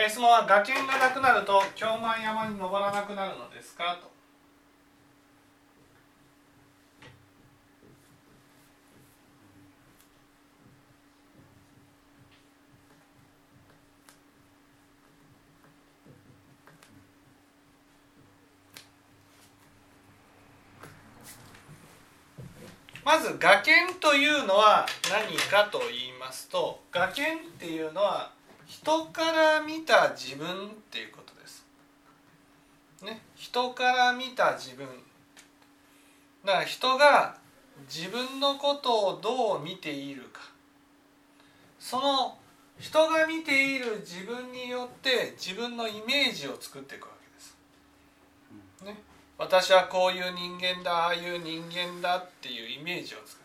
えー、質問は崖がなくなると京満山に登らなくなるのですか？と。まず崖というのは何かと言いますと崖っていうのは人から見た自分っていうことです。ね、人から見た自分。だから人が自分のことをどう見ているか。その人が見ている自分によって自分のイメージを作っていくわけです。ね、私はこういう人間だああいう人間だっていうイメージを作る。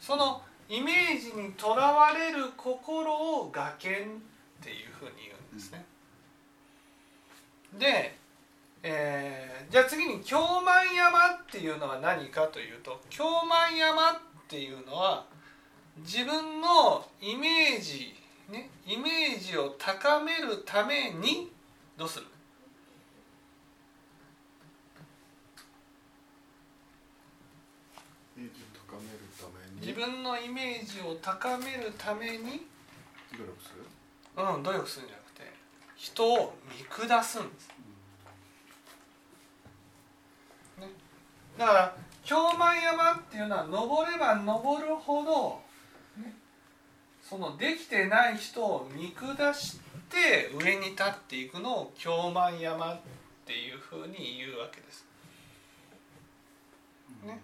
そのイメージにとらわれる心を崖っていうふうに言うんですね。で、えー、じゃあ次に京満山っていうのは何かというと京満山っていうのは自分のイメージねイメージを高めるためにどうする？自分のイメージを高めるために努力するうん努力するんじゃなくて人を見下すんです、ね、だから京満山っていうのは登れば登るほど、ね、そのできてない人を見下して上に立っていくのを京満山っていうふうに言うわけです。ね、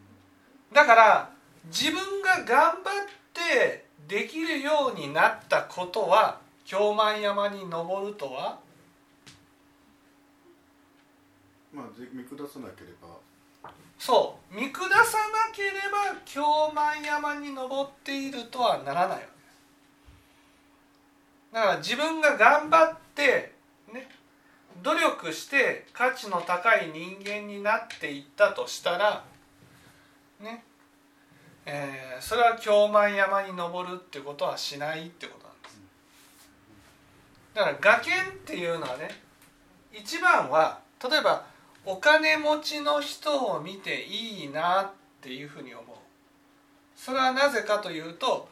だから自分が頑張ってできるようになったことは京満山に登るとは？まあ見下さなければ。そう。見下さなければ京満山に登っているとはならないわけ。ですだから自分が頑張ってね努力して価値の高い人間になっていったとしたらねえー、それは京満山に登るっていうことはしないってことだから崖っていうのはね一番は例えばお金持ちの人を見ていいなっていうふうに思う。それはなぜかというと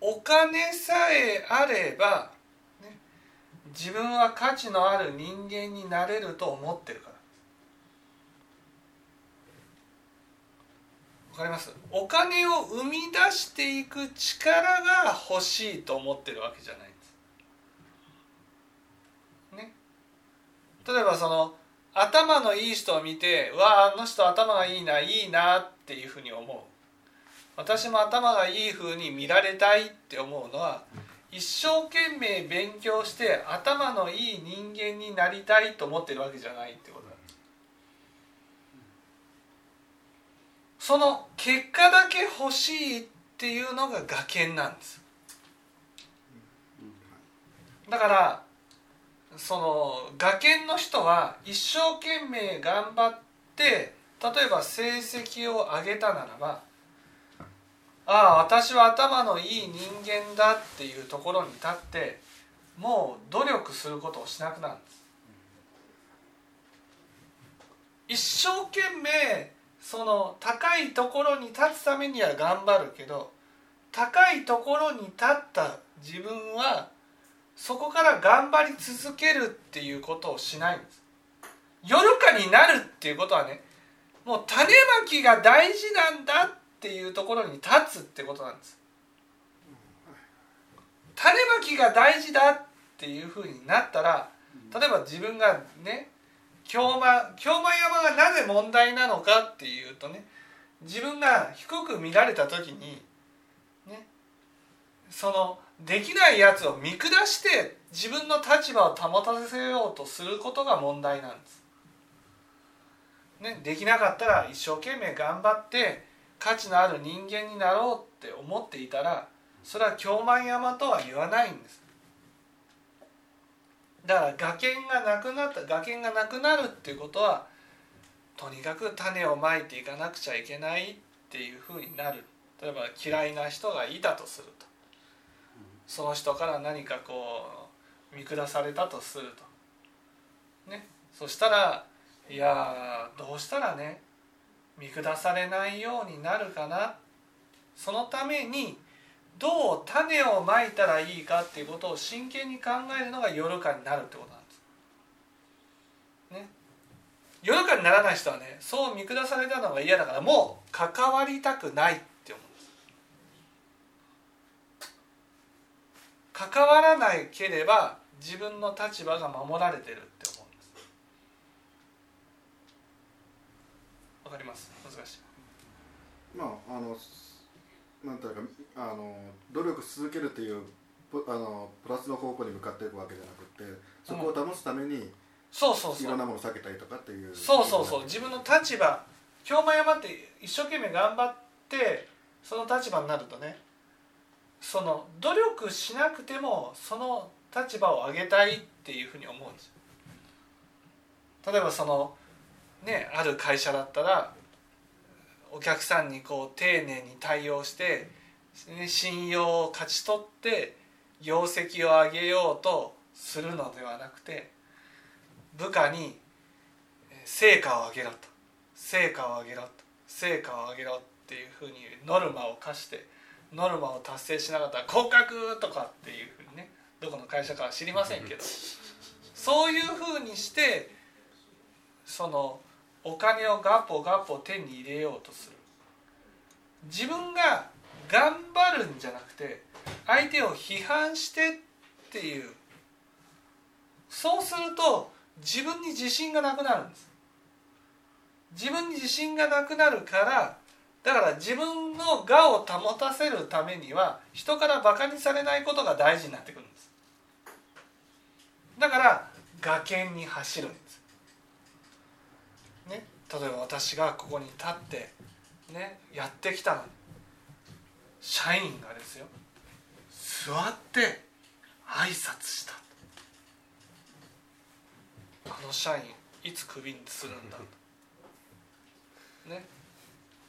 お金さえあれば、ね、自分は価値のある人間になれると思ってるから。わかります？お金を生み出していく力が欲しいと思ってるわけじゃないんです。ね。例えばその頭のいい人を見て「わああの人頭がいいないいな」っていうふうに思う。私も頭がいいふうに見られたいって思うのは一生懸命勉強して頭のいい人間になりたいと思ってるわけじゃないってことだ。その結果だけ欲しいっていうのが崖なんです。だからその崖の人は一生懸命頑張って例えば成績を上げたならばああ私は頭のいい人間だっていうところに立ってもう努力することをしなくなるんです。一生懸命その高いところに立つためには頑張るけど高いところに立った自分はそこから頑張り続けるっていうことをしないんです。夜かになるっていうことはねもう種まきが大事なんだっていうところに立つってことなんです。種まきが大事だっていうふうになったら例えば自分がね京満京満山がなぜ問題なのかっていうとね自分が低く見られた時にそのできないやつを見下して自分の立場を保たせようとすることが問題なんです。ね、できなかったら一生懸命頑張って価値のある人間になろうって思っていたらそれは京満山とは言わないんです。だから崖がなくなった崖がなくなるっていうことはとにかく種をまいていかなくちゃいけないっていうふうになる例えば嫌いな人がいたとするとその人から何かこう見下されたとするとねそしたらいやどうしたらね見下されないようになるかなそのためにどう種をまいたらいいかっていうことを真剣に考えるのが夜かになるってことなんです。ね。夜かにならない人はねそう見下されたのが嫌だからもう関わりたくないって思うんです。関わらないければ自分の立場が守られてるって思うんです。わかります？難しい。まああのなんていうかあの努力し続けるっていうプあのプラスの方向に向かっていくわけじゃなくてそこを保つためにそうそうそう。いろんなものを避けたりとかっていう。そうそうそう。自分の立場京間山って一生懸命頑張ってその立場になるとねその努力しなくてもその立場を上げたいっていうふうに思うんですよ。例えばそのねある会社だったらお客さんにこう丁寧に対応して、信用を勝ち取って業績を上げようとするのではなくて部下に成果を上げろと成果を上げろと成果を上げろっていうふうにノルマを課してノルマを達成しなかったら降格とかっていうふうにねどこの会社かは知りませんけどそういうふうにしてそのお金をガッポガッポ手に入れようとする。自分が頑張るんじゃなくて相手を批判してっていう。そうすると自分に自信がなくなるんです。自分に自信がなくなるからだから自分の我を保たせるためには人からバカにされないことが大事になってくるんです。だから崖に走るんです。ね例えば私がここに立ってねやってきたのに社員がですよ座って挨拶した。あの社員いつクビにするんだ。とね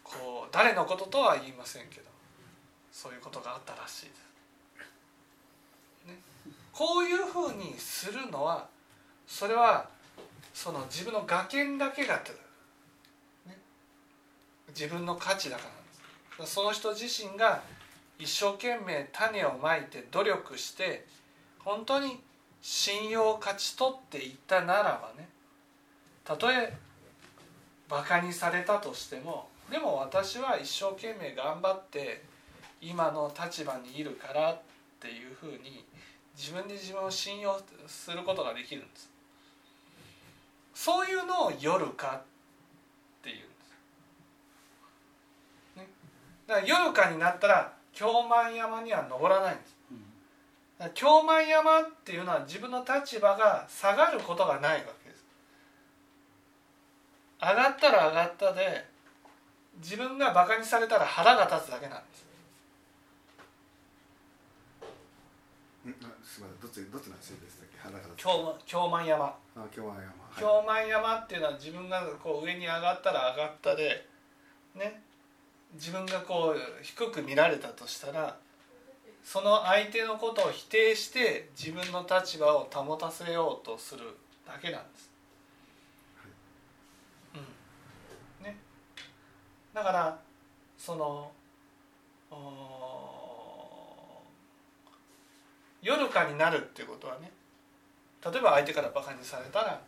こう誰のこととは言いませんけどそういうことがあったらしいです、ね、こういうふうにするのはそれはその自分の崖だけが、ね、自分の価値だからなんです。その人自身が一生懸命種をまいて努力して本当に信用を勝ち取っていったならばねたとえバカにされたとしてもでも私は一生懸命頑張って今の立場にいるからっていうふうに自分で自分を信用することができるんです。そういうのを夜かっていうんです、ね、だから夜かになったら京満山には登らないんです。京満山っていうのは自分の立場が下がることがないわけです。上がったら上がったで自分がバカにされたら腹が立つだけなんです。んあすみません。どっちどっちの話でしたっけ？花から京京満山。あ今日は山。はい。京満山っていうのは自分がこう上に上がったら上がったでね。自分がこう低く見られたとしたらその相手のことを否定して自分の立場を保たせようとするだけなんです。うんね、だからそのお夜かになるっていうことはね例えば相手からバカにされたら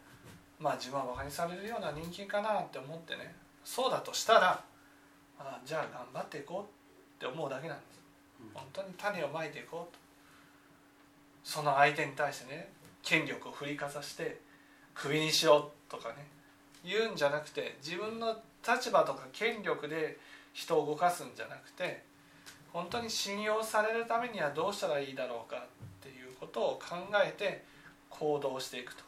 まあ自分はバカにされるような人間かなって思ってねそうだとしたらあじゃあ頑張っていこうって思うだけなんです。本当に種をまいていこうと。その相手に対してね権力を振りかざしてクビにしろとかね言うんじゃなくて自分の立場とか権力で人を動かすんじゃなくて本当に信用されるためにはどうしたらいいだろうかっていうことを考えて行動していくと。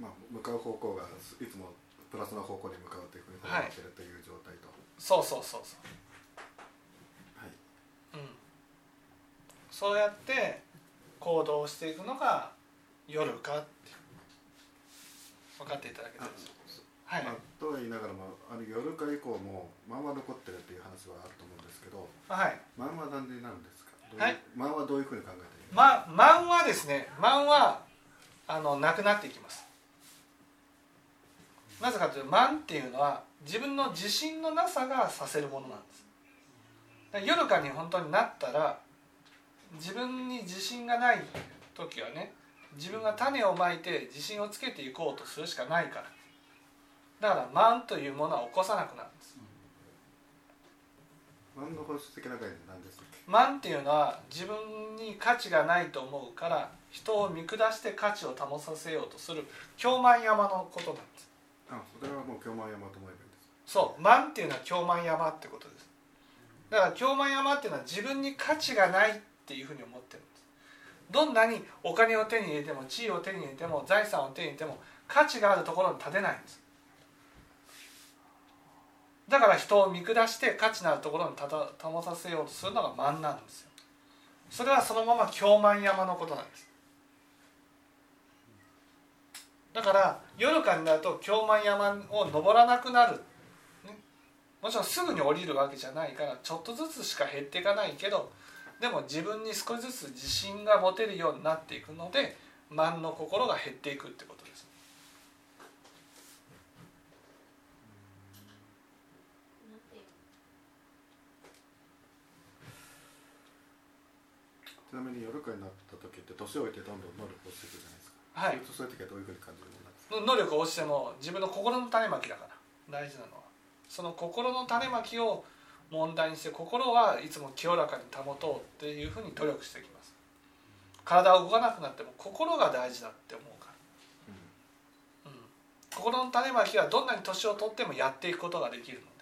まあ、向かう方向がいつもプラスの方向に向かうというふうに思ってるという状態と、そうそうそうそう。はい。うん、そうやって行動していくのが夜かって分かっていただけたでしょう。はい、まあ、とは言いながらもあの夜か以降もまんま残ってるっていう話はあると思うんですけどはい、まんまなんでなんですかはい。満はどういうふうに考えているま満はですね満はあのなくなっていきます。なぜかというと満っていうのは自分の自信のなさがさせるものなんです。夜かに本当になったら自分に自信がない時はね自分が種をまいて自信をつけていこうとするしかないから。だから満というものは起こさなくなるんです。満の本質的な概念なんですか？満っていうのは自分に価値がないと思うから人を見下して価値を保たせようとする京満山のことなんです。あそれはもう京満山と思えばいいんですそう満っていうのは京満山ってことです。だから京満山っていうのは自分に価値がないっていうふうに思ってるどんなにお金を手に入れても地位を手に入れても財産を手に入れても価値があるところに立てないんです。だから人を見下して価値のあるところに保たせようとするのが満なんですよ。それはそのまま京満山のことなんです。だから夜間になると京満山を登らなくなる、ね、もちろんすぐに降りるわけじゃないからちょっとずつしか減っていかないけどでも自分に少しずつ自信が持てるようになっていくので満の心が減っていくってことです。ちなみに夜間になった時って年老いてどんどん能力落ちてくるじゃないですか。はい。そういう時はどういうふうに感じる？ものなんですか能力が落ちても自分の心の種まきだから大事なのは。その心の種まきを問題にして心はいつも清らかに保とうっていうふうに努力していきます。体が動かなくなっても心が大事だって思うから、うん、心の種まきはどんなに年を取ってもやっていくことができるの